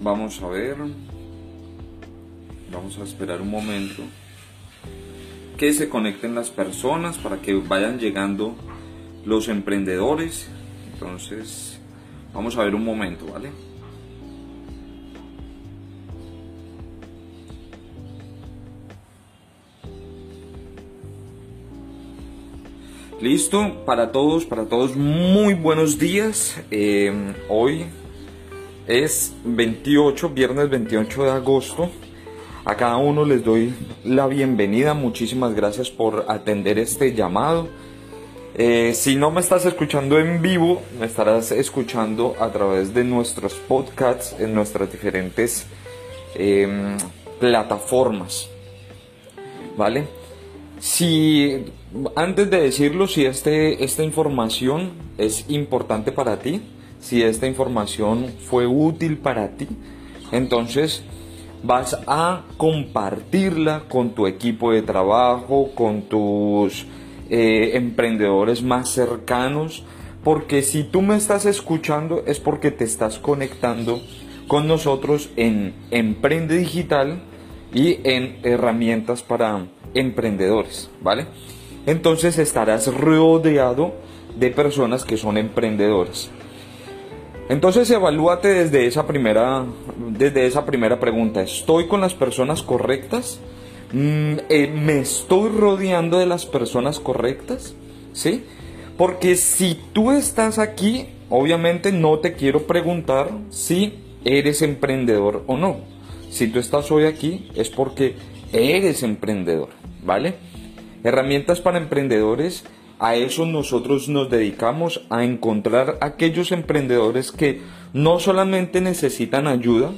Vamos a ver. Vamos a esperar un momento. Que se conecten las personas para que vayan llegando los emprendedores. Entonces, vamos a ver un momento, ¿vale? Listo, para todos, para todos, muy buenos días. Eh, hoy es 28, viernes 28 de agosto. A cada uno les doy la bienvenida. Muchísimas gracias por atender este llamado. Eh, si no me estás escuchando en vivo, me estarás escuchando a través de nuestros podcasts en nuestras diferentes em, plataformas. ¿Vale? Si antes de decirlo, si este, esta información es importante para ti, si esta información fue útil para ti, entonces vas a compartirla con tu equipo de trabajo, con tus eh, emprendedores más cercanos, porque si tú me estás escuchando es porque te estás conectando con nosotros en Emprende Digital y en herramientas para emprendedores, ¿vale? Entonces estarás rodeado de personas que son emprendedores. Entonces evalúate desde esa primera, desde esa primera pregunta. ¿Estoy con las personas correctas? Mm, eh, ¿Me estoy rodeando de las personas correctas? ¿Sí? Porque si tú estás aquí, obviamente no te quiero preguntar si eres emprendedor o no. Si tú estás hoy aquí es porque eres emprendedor. ¿vale? Herramientas para emprendedores, a eso nosotros nos dedicamos a encontrar aquellos emprendedores que no solamente necesitan ayuda,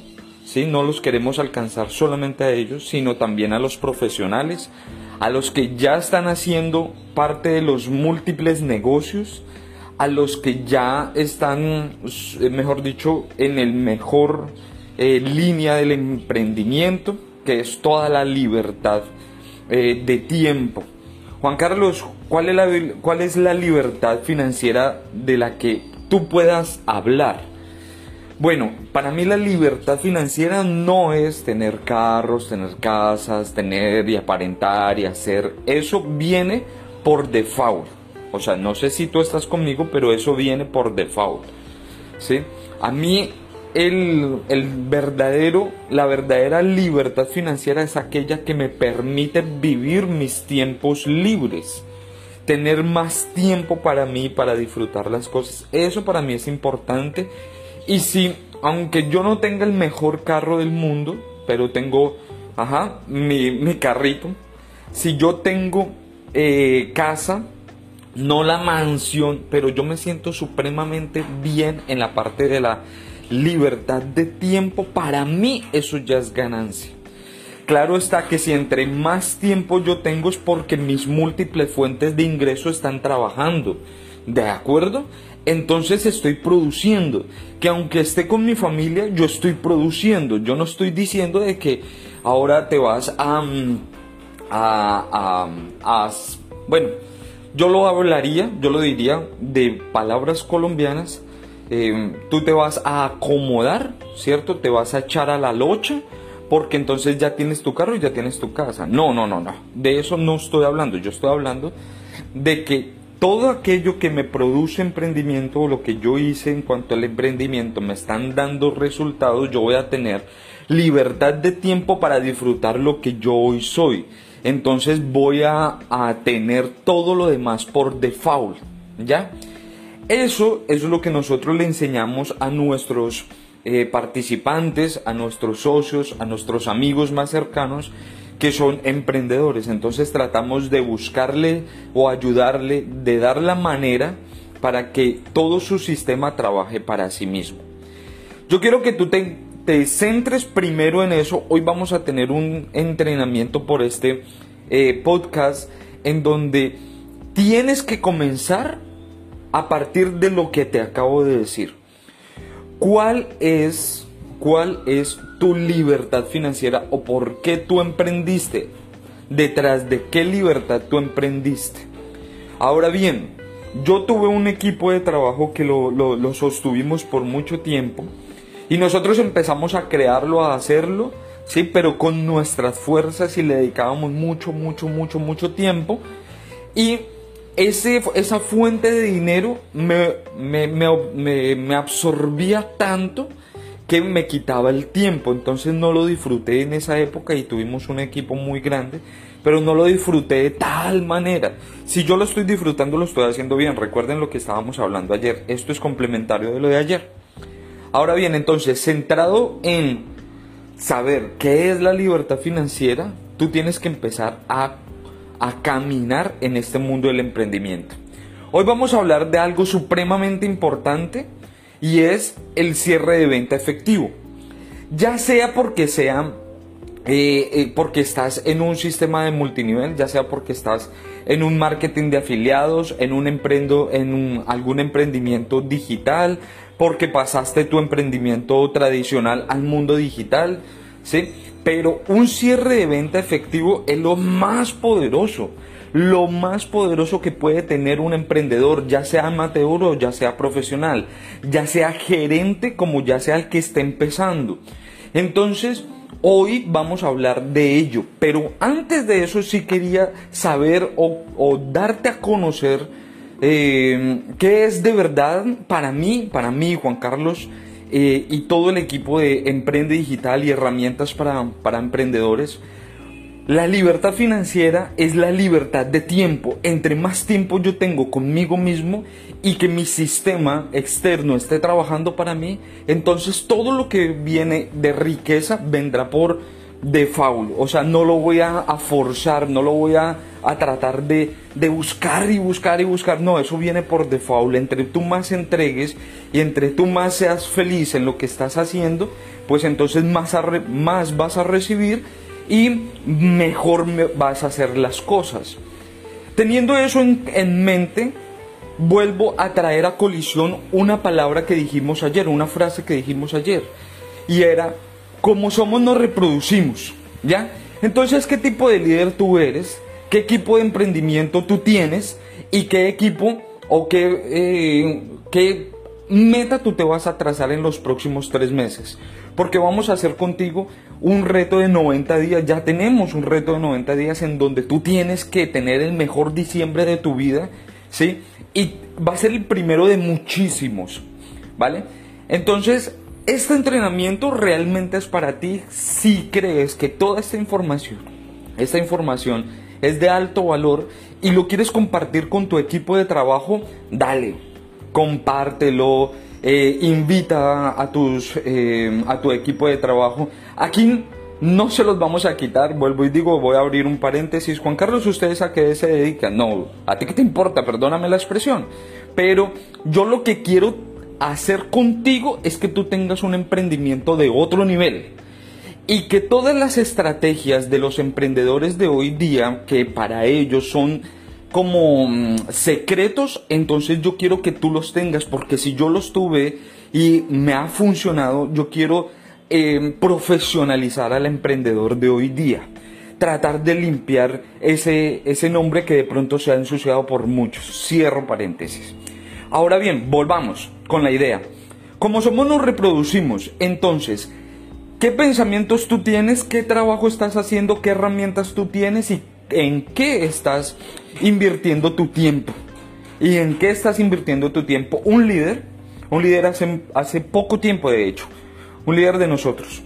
¿sí? no los queremos alcanzar solamente a ellos, sino también a los profesionales, a los que ya están haciendo parte de los múltiples negocios, a los que ya están, eh, mejor dicho, en el mejor eh, línea del emprendimiento, que es toda la libertad eh, de tiempo. Juan Carlos, ¿cuál es, la, ¿cuál es la libertad financiera de la que tú puedas hablar? Bueno, para mí la libertad financiera no es tener carros, tener casas, tener y aparentar y hacer. Eso viene por default. O sea, no sé si tú estás conmigo, pero eso viene por default. ¿Sí? A mí el, verdadero, la verdadera libertad financiera es aquella que me permite vivir mis tiempos libres, tener más tiempo para mí, para disfrutar las cosas. Eso para mí es importante. Y si, aunque yo no tenga el mejor carro del mundo, pero tengo, mi, mi carrito, si yo tengo eh, casa, no la mansión, pero yo me siento supremamente bien en la parte de la libertad de tiempo, para mí eso ya es ganancia. Claro está que si entre más tiempo yo tengo es porque mis múltiples fuentes de ingreso están trabajando. ¿De acuerdo? Entonces estoy produciendo. Que aunque esté con mi familia, yo estoy produciendo. Yo no estoy diciendo de que ahora te vas a... Mm, a, a, bueno, yo lo hablaría, yo lo diría de palabras colombianas Em, tú te vas a acomodar, ¿cierto? Te vas a echar a la locha porque entonces ya tienes tu carro y ya tienes tu casa. No, no, no, no. De eso no estoy hablando. Yo estoy hablando de que todo aquello que me produce emprendimiento o lo que yo hice en cuanto al emprendimiento me están dando resultados, yo voy a tener libertad de tiempo para disfrutar lo que yo hoy soy. Entonces voy a, a tener todo lo demás por default, ¿ya? Eso, es lo que nosotros le enseñamos a nuestros eh, participantes, a nuestros socios, a nuestros amigos más cercanos que son emprendedores. Entonces tratamos de buscarle o ayudarle, de dar la manera para que todo su sistema trabaje para sí mismo. Yo quiero que tú te, centres primero en eso. Hoy vamos a tener un entrenamiento por este eh, podcast en donde tienes que comenzar a partir de lo que te acabo de decir. ¿Cuál es, cuál es tu libertad financiera o por qué tú emprendiste? ¿Detrás de qué libertad tú emprendiste? Ahora bien, yo tuve un equipo de trabajo que lo, lo, lo sostuvimos por mucho tiempo Y nosotros empezamos a crearlo, a hacerlo, ¿sí? Pero con nuestras fuerzas y le dedicábamos mucho, mucho, mucho, mucho tiempo. Y ese, esa fuente de dinero me, me, me, me, absorbía tanto que me quitaba el tiempo. Entonces no lo disfruté en esa época y tuvimos un equipo muy grande, pero no lo disfruté de tal manera. Si yo lo estoy disfrutando, lo estoy haciendo bien. Recuerden lo que estábamos hablando ayer. Esto es complementario de lo de ayer. Ahora bien, entonces, centrado en saber qué es la libertad financiera, tú tienes que empezar a a caminar en este mundo del emprendimiento. Hoy vamos a hablar de algo supremamente importante y es el cierre de venta efectivo. Ya sea porque eh, eh, porque estás en un sistema de multinivel, ya sea porque estás en un marketing de afiliados, en un emprendo, en algún emprendimiento digital, porque pasaste tu emprendimiento tradicional al mundo digital, ¿sí? Pero un cierre de venta efectivo es lo más poderoso, lo más poderoso que puede tener un emprendedor, ya sea amateur o ya sea profesional, ya sea gerente como ya sea el que esté empezando. Entonces, hoy vamos a hablar de ello, pero antes de eso sí quería saber o, darte a conocer eh, qué es de verdad para mí, para mí, Juan Carlos, eh, y todo el equipo de Emprende Digital y herramientas para, para emprendedores. La libertad financiera es la libertad de tiempo. Entre más tiempo yo tengo conmigo mismo y que mi sistema externo esté trabajando para mí, entonces todo lo que viene de riqueza vendrá por default. O sea, no lo voy a, forzar, no lo voy a, tratar de, buscar y buscar y buscar. No, eso viene por default. Entre tú más entregues y entre tú más seas feliz en lo que estás haciendo, pues entonces más, más vas a recibir y mejor vas a hacer las cosas. Teniendo eso en, en mente, vuelvo a traer a colisión una palabra que dijimos ayer, una frase que dijimos ayer, y era como somos nos reproducimos, ¿ya? Entonces, ¿qué tipo de líder tú eres? ¿Qué equipo de emprendimiento tú tienes? ¿Y qué equipo o qué, eh, qué meta tú te vas a trazar en los próximos tres meses? Porque vamos a hacer contigo un reto de 90 días. Ya tenemos un reto de 90 días en donde tú tienes que tener el mejor diciembre de tu vida, ¿sí? Y va a ser el primero de muchísimos, ¿vale? Entonces, este entrenamiento realmente es para ti si crees que toda esta información, esta información es de alto valor y lo quieres compartir con tu equipo de trabajo, dale, compártelo, eh, invita a, tus, eh, a tu equipo de trabajo. Aquí no se los vamos a quitar, vuelvo y digo, voy a abrir un paréntesis. Juan Carlos, ¿ustedes a qué se dedican? No, a ti qué te importa, perdóname la expresión. Pero yo lo que quiero hacer contigo es que tú tengas un emprendimiento de otro nivel. Y que todas las estrategias de los emprendedores de hoy día, que para ellos son como mm, secretos, entonces yo quiero que tú los tengas, porque si yo los tuve y me ha funcionado, yo quiero em, profesionalizar al emprendedor de hoy día. Tratar de limpiar ese, ese nombre que de pronto se ha ensuciado por muchos. Cierro paréntesis. Ahora bien, volvamos con la idea. Como somos nos reproducimos, entonces, ¿qué pensamientos tú tienes? ¿Qué trabajo estás haciendo? ¿Qué herramientas tú tienes? ¿Y en qué estás invirtiendo tu tiempo? ¿Y en qué estás invirtiendo tu tiempo? Un líder, un líder hace, hace poco tiempo de hecho, un líder de nosotros.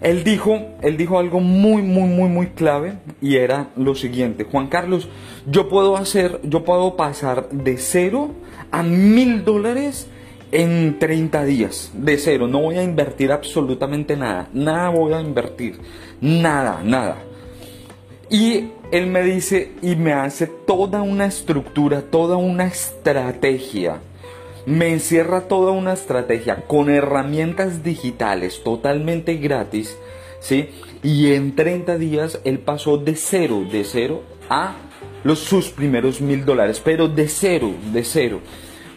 Él dijo, él dijo algo muy, muy, muy, muy clave y era lo siguiente, Juan Carlos, yo puedo hacer, yo puedo pasar de cero a mil dólares en 30 días, de cero, no voy a invertir absolutamente nada, nada voy a invertir, nada, nada. Y él me dice y me hace toda una estructura, toda una estrategia, me encierra toda una estrategia con herramientas digitales totalmente gratis, ¿sí? Y en 30 días él pasó de cero, de cero a los, sus primeros mil dólares, pero de cero, de cero.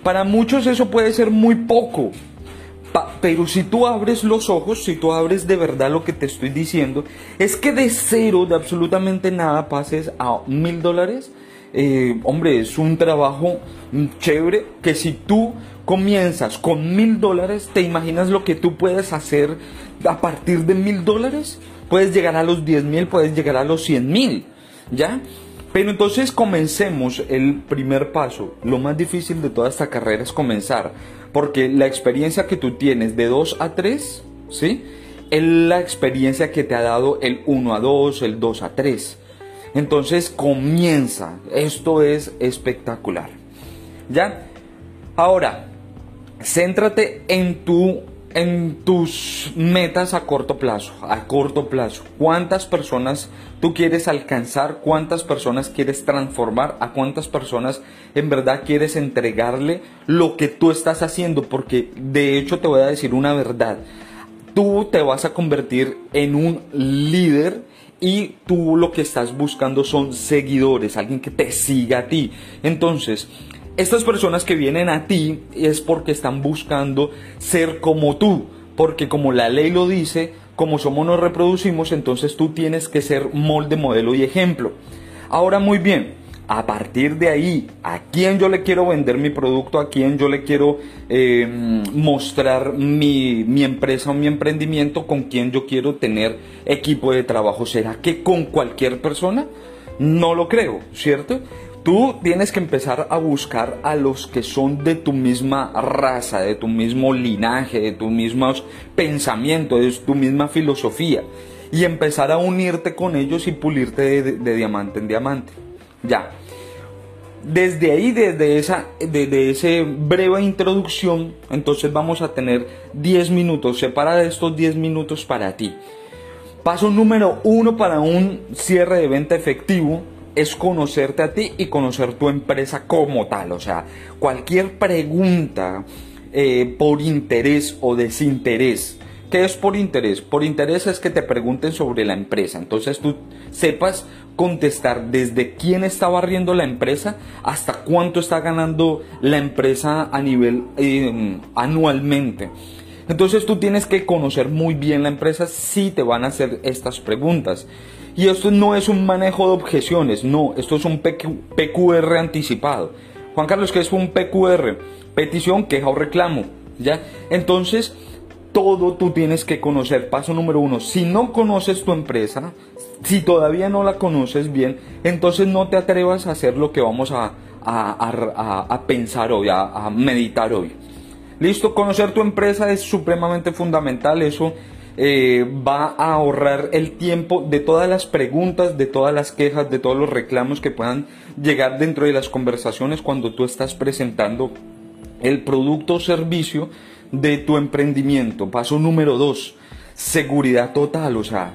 Para muchos eso puede ser muy poco, pero si tú abres los ojos, si tú abres de verdad lo que te estoy diciendo, es que de cero, de absolutamente nada, pases a mil dólares, eh, hombre, es un trabajo chévere que si tú comienzas con mil dólares, ¿te imaginas lo que tú puedes hacer a partir de mil dólares? Puedes llegar a los diez mil, puedes llegar a los cien mil, ¿ya? Pero entonces comencemos el primer paso. Lo más difícil de toda esta carrera es comenzar, porque la experiencia que tú tienes de 2 a 3, ¿sí? Es la experiencia que te ha dado el 1 a 2, el 2 a 3. Entonces comienza. Esto es espectacular. ¿Ya? Ahora, céntrate en tu en tus metas a corto plazo, a corto plazo, cuántas personas tú quieres alcanzar, cuántas personas quieres transformar, a cuántas personas en verdad quieres entregarle lo que tú estás haciendo, porque de hecho te voy a decir una verdad, tú te vas a convertir en un líder y tú lo que estás buscando son seguidores, alguien que te siga a ti. Entonces, estas personas que vienen a ti es porque están buscando ser como tú, porque como la ley lo dice, como somos nos reproducimos, entonces tú tienes que ser molde, modelo y ejemplo. Ahora muy bien, a partir de ahí, a quién yo le quiero vender mi producto, a quién yo le quiero eh, mostrar mi, mi, empresa o mi emprendimiento, con quién yo quiero tener equipo de trabajo. ¿Será que con cualquier persona? No lo creo, ¿cierto? Tú tienes que empezar a buscar a los que son de tu misma raza, de tu mismo linaje, de tus mismos pensamientos, de tu misma filosofía. Y empezar a unirte con ellos y pulirte de, diamante en diamante. Ya. Desde ahí, desde esa, desde breve introducción, entonces vamos a tener 10 minutos. Separa estos 10 minutos para ti. Paso número uno para un cierre de venta efectivo es conocerte a ti y conocer tu empresa como tal. O sea, cualquier pregunta eh, por interés o desinterés. ¿Qué es por interés? Por interés es que te pregunten sobre la empresa. Entonces tú sepas contestar desde quién está barriendo la empresa hasta cuánto está ganando la empresa a nivel eh, anualmente. Entonces tú tienes que conocer muy bien la empresa si te van a hacer estas preguntas. Y esto no es un manejo de objeciones, no, esto es un PQR anticipado. Juan Carlos, ¿qué es un PQR? Petición, queja o reclamo. ¿Ya? Entonces, todo tú tienes que conocer. Paso número uno, si no conoces tu empresa, si todavía no la conoces bien, entonces no te atrevas a hacer lo que vamos a, a pensar hoy, a meditar hoy. Listo, conocer tu empresa es supremamente fundamental, eso eh, va a ahorrar el tiempo de todas las preguntas, de todas las quejas, de todos los reclamos que puedan llegar dentro de las conversaciones cuando tú estás presentando el producto o servicio de tu emprendimiento. Paso número dos, seguridad total, o sea,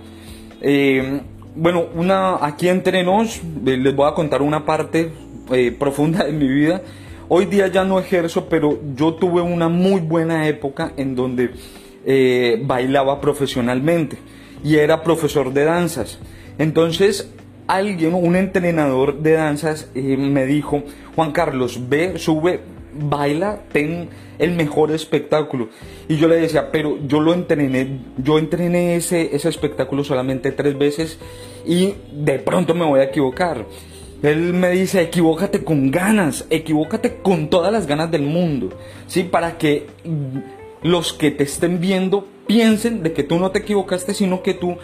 eh, bueno, una, aquí entre nos eh, les voy a contar una parte profunda de mi vida. Hoy día ya no ejerzo, pero yo tuve una muy buena época en donde eh, bailaba profesionalmente y era profesor de danzas. Entonces alguien, un entrenador de danzas, eh, me dijo, Juan Carlos, ve, sube, baila, ten el mejor espectáculo. Y yo le decía, pero yo lo entrené, yo entrené ese, ese espectáculo solamente tres veces y de pronto me voy a equivocar. Él me dice, equivócate con ganas, equivócate con todas las ganas del mundo, ¿sí? Para que los que te estén viendo piensen de que tú no te equivocaste, sino que tú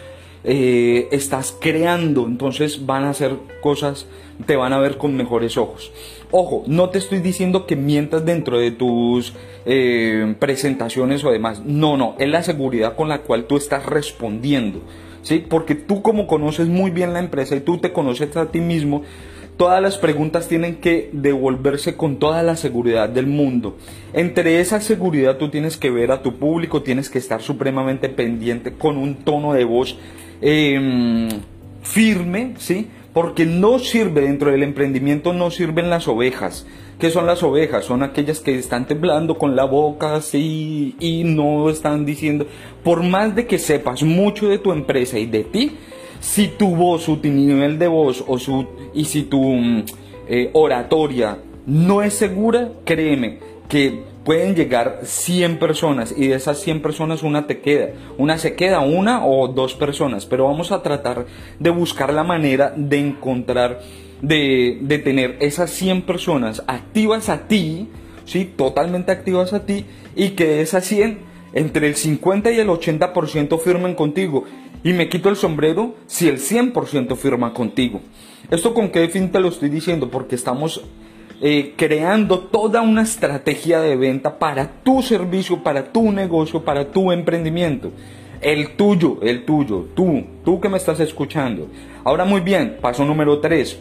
eh, estás creando, entonces van a hacer cosas, te van a ver con mejores ojos. Ojo, no te estoy diciendo que mientas dentro de tus eh, presentaciones o demás, no, no, es la seguridad con la cual tú estás respondiendo, ¿sí? Porque tú como conoces muy bien la empresa y tú te conoces a ti mismo, Todas las preguntas tienen que devolverse con toda la seguridad del mundo. Entre esa seguridad tú tienes que ver a tu público, tienes que estar supremamente pendiente con un tono de voz em, firme, ¿sí? Porque no sirve dentro del emprendimiento, no sirven las ovejas. ¿Qué son las ovejas? Son aquellas que están temblando con la boca así y no están diciendo, por más de que sepas mucho de tu empresa y de ti, si tu voz, su nivel de voz o su, y si tu mm, eh, oratoria no es segura, créeme que pueden llegar 100 personas y de esas 100 personas una te queda. Una se queda, una o dos personas, pero vamos a tratar de buscar la manera de encontrar de, de tener esas 100 personas activas a ti, ¿sí? totalmente activas a ti, y que de esas 100, entre el 50 y el 80% firmen contigo. Y me quito el sombrero si el 100% firma contigo. ¿Esto con qué fin te lo estoy diciendo? Porque estamos eh, creando toda una estrategia de venta para tu servicio, para tu negocio, para tu emprendimiento. El tuyo, el tuyo, tú, tú que me estás escuchando. Ahora muy bien, paso número 3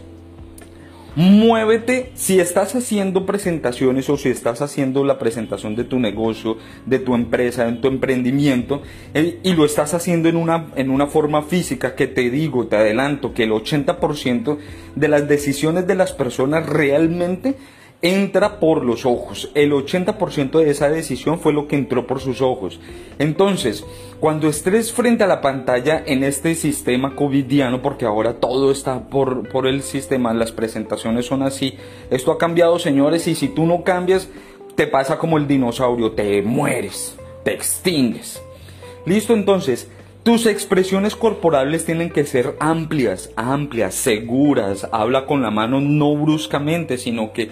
Muévete. Si estás haciendo presentaciones o si estás haciendo la presentación de tu negocio, de tu empresa, de tu emprendimiento eh, y lo estás haciendo en una, en una forma física que te digo, te adelanto que el 80% de las decisiones de las personas realmente entra por los ojos. El 80% de esa decisión fue lo que entró por sus ojos. Entonces, cuando estés frente a la pantalla en este sistema covidiano, porque ahora todo está por, por el sistema, las presentaciones son así, esto ha cambiado señores y si tú no cambias, te pasa como el dinosaurio, te mueres, te extingues. Listo, entonces, tus expresiones corporales tienen que ser amplias, amplias, seguras. Habla con la mano no bruscamente, sino que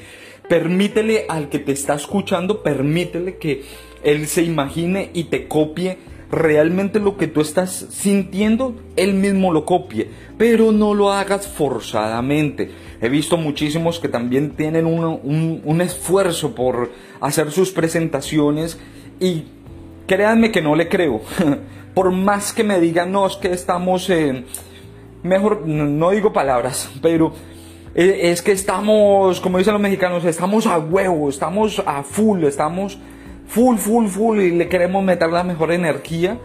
Permítele al que te está escuchando, permítele que él se imagine y te copie realmente lo que tú estás sintiendo, él mismo lo copie, pero no lo hagas forzadamente. He visto muchísimos que también tienen un, esfuerzo por hacer sus presentaciones y créanme que no le creo. por más que me digan, no, es que estamos, mejor, no digo palabras, pero es que estamos, como dicen los mexicanos, estamos a huevo, estamos a full, estamos full, full, full y le queremos meter la mejor energía,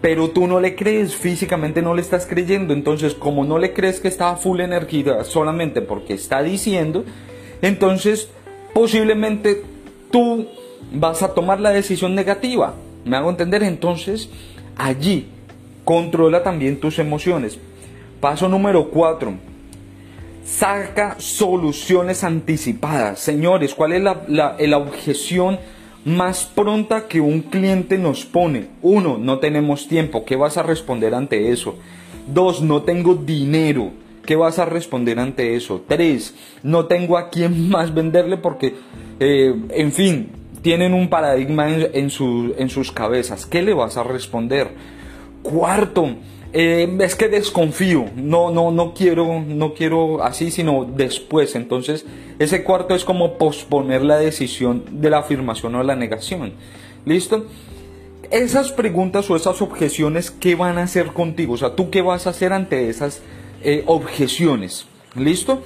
pero tú no le crees, físicamente no le estás creyendo, entonces como no le crees que está a full energía solamente porque está diciendo, entonces posiblemente tú vas a tomar la decisión negativa, me hago entender, entonces allí controla también tus emociones. Paso número 4 saca soluciones anticipadas. Señores, ¿cuál es la, objeción más pronta que un cliente nos pone? Uno, no tenemos tiempo. ¿Qué vas a responder ante eso? Dos, no tengo dinero. ¿Qué vas a responder ante eso? Tres, no tengo a quién más venderle porque, eh, en fin, tienen un paradigma en, en sus cabezas. ¿Qué le vas a responder? Cuarto, eh, es que desconfío, no, no, no quiero, no quiero así, sino después. Entonces, ese cuarto es como posponer la decisión de la afirmación o la negación. ¿Listo? Esas preguntas o esas objeciones, ¿qué van a hacer contigo? O sea, ¿tú qué vas a hacer ante esas eh, objeciones? ¿Listo?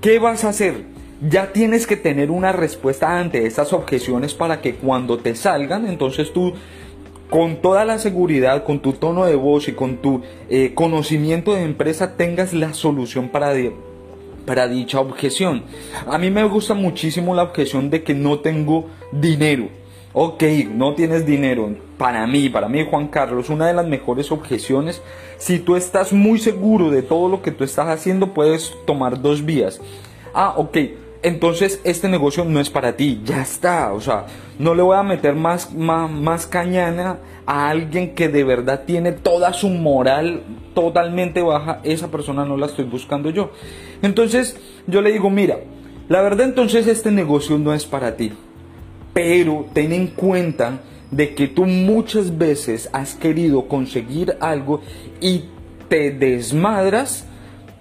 ¿Qué vas a hacer? Ya tienes que tener una respuesta ante esas objeciones para que cuando te salgan, entonces tú con toda la seguridad, con tu tono de voz y con tu eh, conocimiento de empresa tengas la solución para, para dicha objeción. A mí me gusta muchísimo la objeción de que no tengo dinero. Ok, no tienes dinero. Para mí, para mí Juan Carlos, una de las mejores objeciones, si tú estás muy seguro de todo lo que tú estás haciendo, puedes tomar dos vías. Ah, ok entonces este negocio no es para ti, ya está, o sea, no le voy a meter más, más, cañana a alguien que de verdad tiene toda su moral totalmente baja, esa persona no la estoy buscando yo. Entonces yo le digo, mira, la verdad entonces este negocio no es para ti, pero ten en cuenta de que tú muchas veces has querido conseguir algo y te desmadras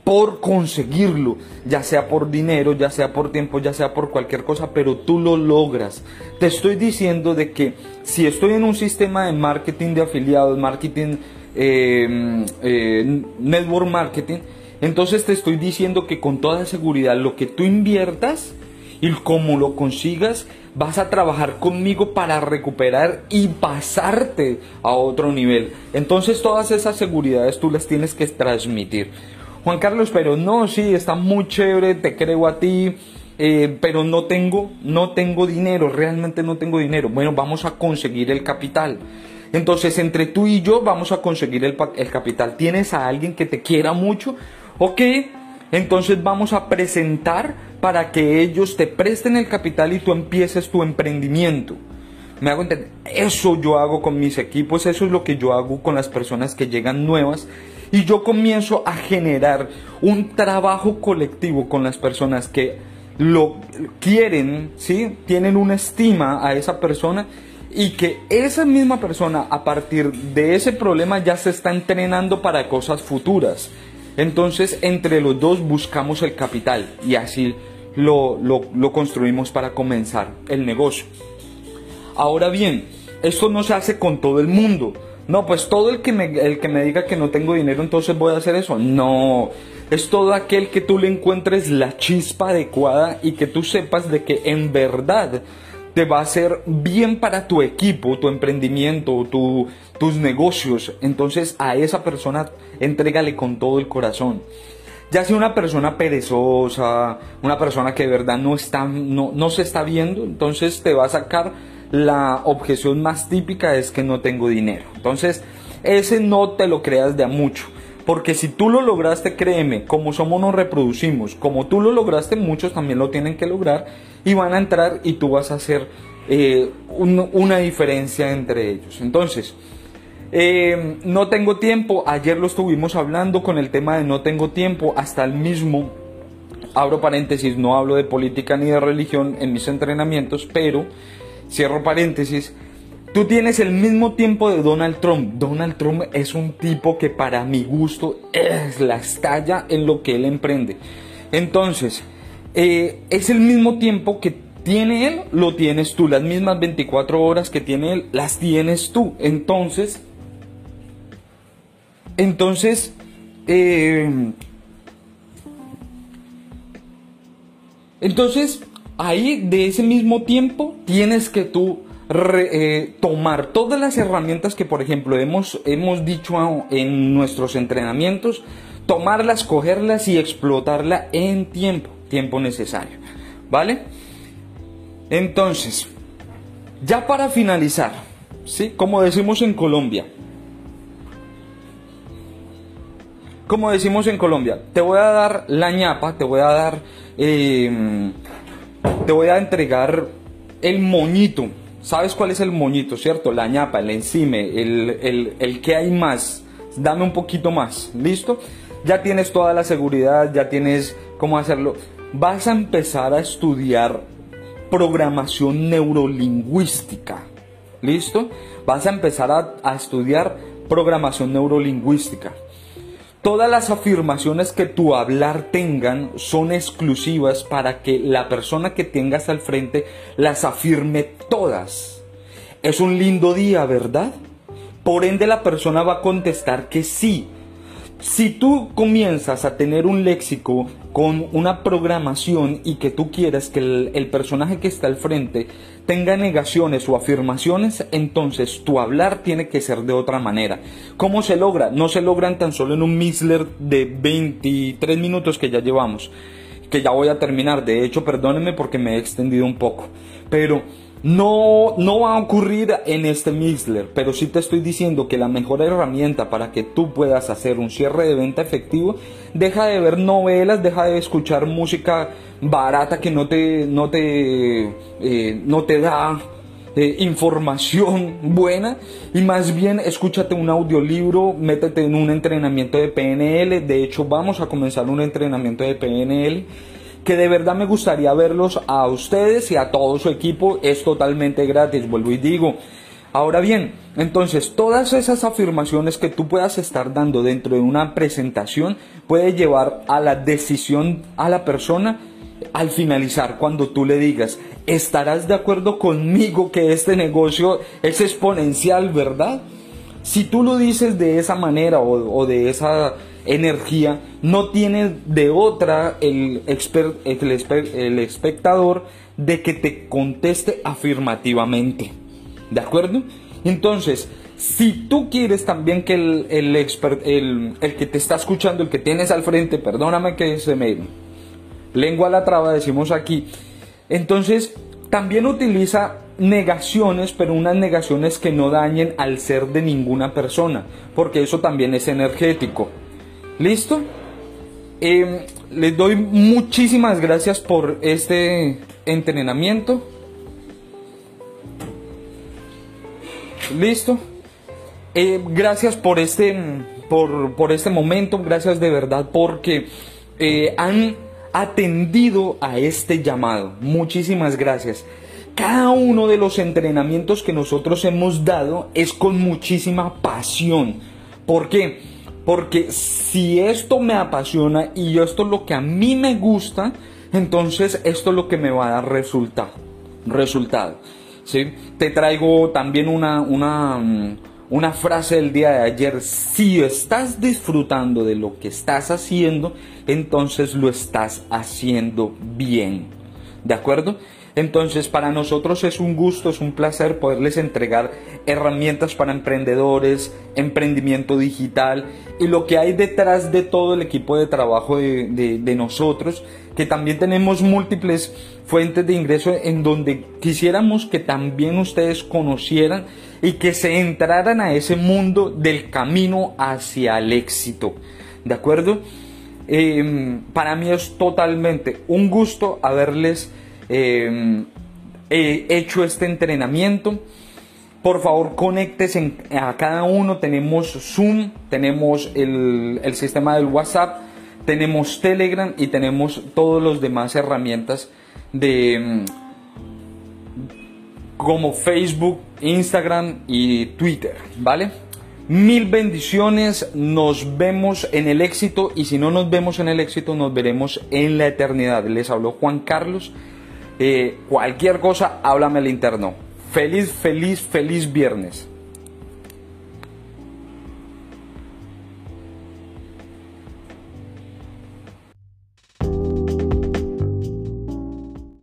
por conseguirlo, ya sea por dinero, ya sea por tiempo, ya sea por cualquier cosa, pero tú lo logras. Te estoy diciendo de que si estoy en un sistema de marketing de afiliados, marketing, em, eh, network marketing, entonces te estoy diciendo que con toda seguridad lo que tú inviertas y como lo consigas, vas a trabajar conmigo para recuperar y pasarte a otro nivel. Entonces todas esas seguridades tú las tienes que transmitir. Juan Carlos, pero no, sí, está muy chévere, te creo a ti, eh, pero no tengo, no tengo dinero, realmente no tengo dinero. Bueno, vamos a conseguir el capital. Entonces, entre tú y yo vamos a conseguir el, el capital. ¿Tienes a alguien que te quiera mucho? Ok, entonces vamos a presentar para que ellos te presten el capital y tú empieces tu emprendimiento. Me hago entender. Eso yo hago con mis equipos, eso es lo que yo hago con las personas que llegan nuevas y yo comienzo a generar un trabajo colectivo con las personas que lo quieren, ¿sí? Tienen una estima a esa persona y que esa misma persona a partir de ese problema ya se está entrenando para cosas futuras. Entonces entre los dos buscamos el capital y así lo, lo construimos para comenzar el negocio. Ahora bien, esto no se hace con todo el mundo. No, pues todo el que, me, el que me diga que no tengo dinero, entonces voy a hacer eso. No, es todo aquel que tú le encuentres la chispa adecuada y que tú sepas de que en verdad te va a hacer bien para tu equipo, tu emprendimiento, tu, tus negocios. Entonces a esa persona entrégale con todo el corazón. Ya sea una persona perezosa, una persona que de verdad no, está, no, no se está viendo, entonces te va a sacar la objeción más típica es que no tengo dinero. Entonces, ese no te lo creas de a mucho. Porque si tú lo lograste, créeme, como somos nos reproducimos, como tú lo lograste, muchos también lo tienen que lograr y van a entrar y tú vas a hacer eh, una diferencia entre ellos. Entonces, eh, no tengo tiempo, ayer lo estuvimos hablando con el tema de no tengo tiempo, hasta el mismo, abro paréntesis, no hablo de política ni de religión en mis entrenamientos, pero cierro paréntesis, tú tienes el mismo tiempo de Donald Trump. Donald Trump es un tipo que para mi gusto es la estalla en lo que él emprende. Entonces, eh, es el mismo tiempo que tiene él, lo tienes tú. Las mismas 24 horas que tiene él, las tienes tú. Entonces, entonces, eh, entonces, ahí de ese mismo tiempo tienes que tú eh, tomar todas las herramientas que, por ejemplo, hemos, hemos dicho en nuestros entrenamientos, tomarlas, cogerlas y explotarlas en tiempo, tiempo necesario. ¿Vale? Entonces, ya para finalizar, ¿sí? Como decimos en Colombia, como decimos en Colombia, te voy a dar la ñapa, te voy a dar eh, te voy a entregar el moñito. ¿Sabes cuál es el moñito, cierto? La ñapa, el encime, el, el, que hay más. Dame un poquito más, ¿listo? Ya tienes toda la seguridad, ya tienes cómo hacerlo. Vas a empezar a estudiar programación neurolingüística, ¿listo? Vas a empezar a, a estudiar programación neurolingüística. Todas las afirmaciones que tu hablar tengan son exclusivas para que la persona que tengas al frente las afirme todas. Es un lindo día, ¿verdad? Por ende la persona va a contestar que sí, si tú comienzas a tener un léxico con una programación y que tú quieres que el, personaje que está al frente tenga negaciones o afirmaciones, entonces tu hablar tiene que ser de otra manera. ¿Cómo se logra? No se logran tan solo en un misler de 23 minutos que ya llevamos, que ya voy a terminar. De hecho, perdónenme porque me he extendido un poco. Pero no, no va a ocurrir en este Mixler, pero sí te estoy diciendo que la mejor herramienta para que tú puedas hacer un cierre de venta efectivo, deja de ver novelas, deja de escuchar música barata que no te, no te, eh, no te da eh, información buena y más bien escúchate un audiolibro, métete en un entrenamiento de PNL, de hecho vamos a comenzar un entrenamiento de PNL que de verdad me gustaría verlos a ustedes y a todo su equipo. Es totalmente gratis, vuelvo y digo. Ahora bien, entonces todas esas afirmaciones que tú puedas estar dando dentro de una presentación puede llevar a la decisión a la persona al finalizar, cuando tú le digas, estarás de acuerdo conmigo que este negocio es exponencial, ¿verdad? Si tú lo dices de esa manera o, de esa energía, no tiene de otra el, el, espectador de que te conteste afirmativamente. ¿De acuerdo? Entonces, si tú quieres también que el, el, el, que te está escuchando, el que tienes al frente, perdóname que se me... Lengua la traba, decimos aquí. Entonces, también utiliza negaciones, pero unas negaciones que no dañen al ser de ninguna persona, porque eso también es energético. ¿Listo? Em, les doy muchísimas gracias por este entrenamiento. ¿Listo? eh, gracias por este, por, por, este momento, gracias de verdad porque eh, han atendido a este llamado. Muchísimas gracias. Cada uno de los entrenamientos que nosotros hemos dado es con muchísima pasión. ¿Por qué? Porque si esto me apasiona y esto es lo que a mí me gusta, entonces esto es lo que me va a dar resultado. Resultado. ¿sí? Te traigo también una, una, mm, una frase del día de ayer. Si estás disfrutando de lo que estás haciendo, entonces lo estás haciendo bien. ¿De acuerdo? Entonces, para nosotros es un gusto, es un placer poderles entregar herramientas para emprendedores, emprendimiento digital y lo que hay detrás de todo el equipo de trabajo de, nosotros, que también tenemos múltiples fuentes de ingreso en donde quisiéramos que también ustedes conocieran y que se entraran a ese mundo del camino hacia el éxito. ¿De acuerdo? Em, para mí es totalmente un gusto haberles Em, he hecho este entrenamiento. Por favor, conéctese a cada uno. Tenemos Zoom, tenemos el, el sistema del WhatsApp, tenemos Telegram y tenemos todas las demás herramientas de em, como Facebook, Instagram y Twitter, ¿vale? Mil bendiciones, nos vemos en el éxito y si no nos vemos en el éxito nos veremos en la eternidad. Les habló Juan Carlos eh, cualquier cosa, háblame al interno. Feliz, feliz, feliz viernes.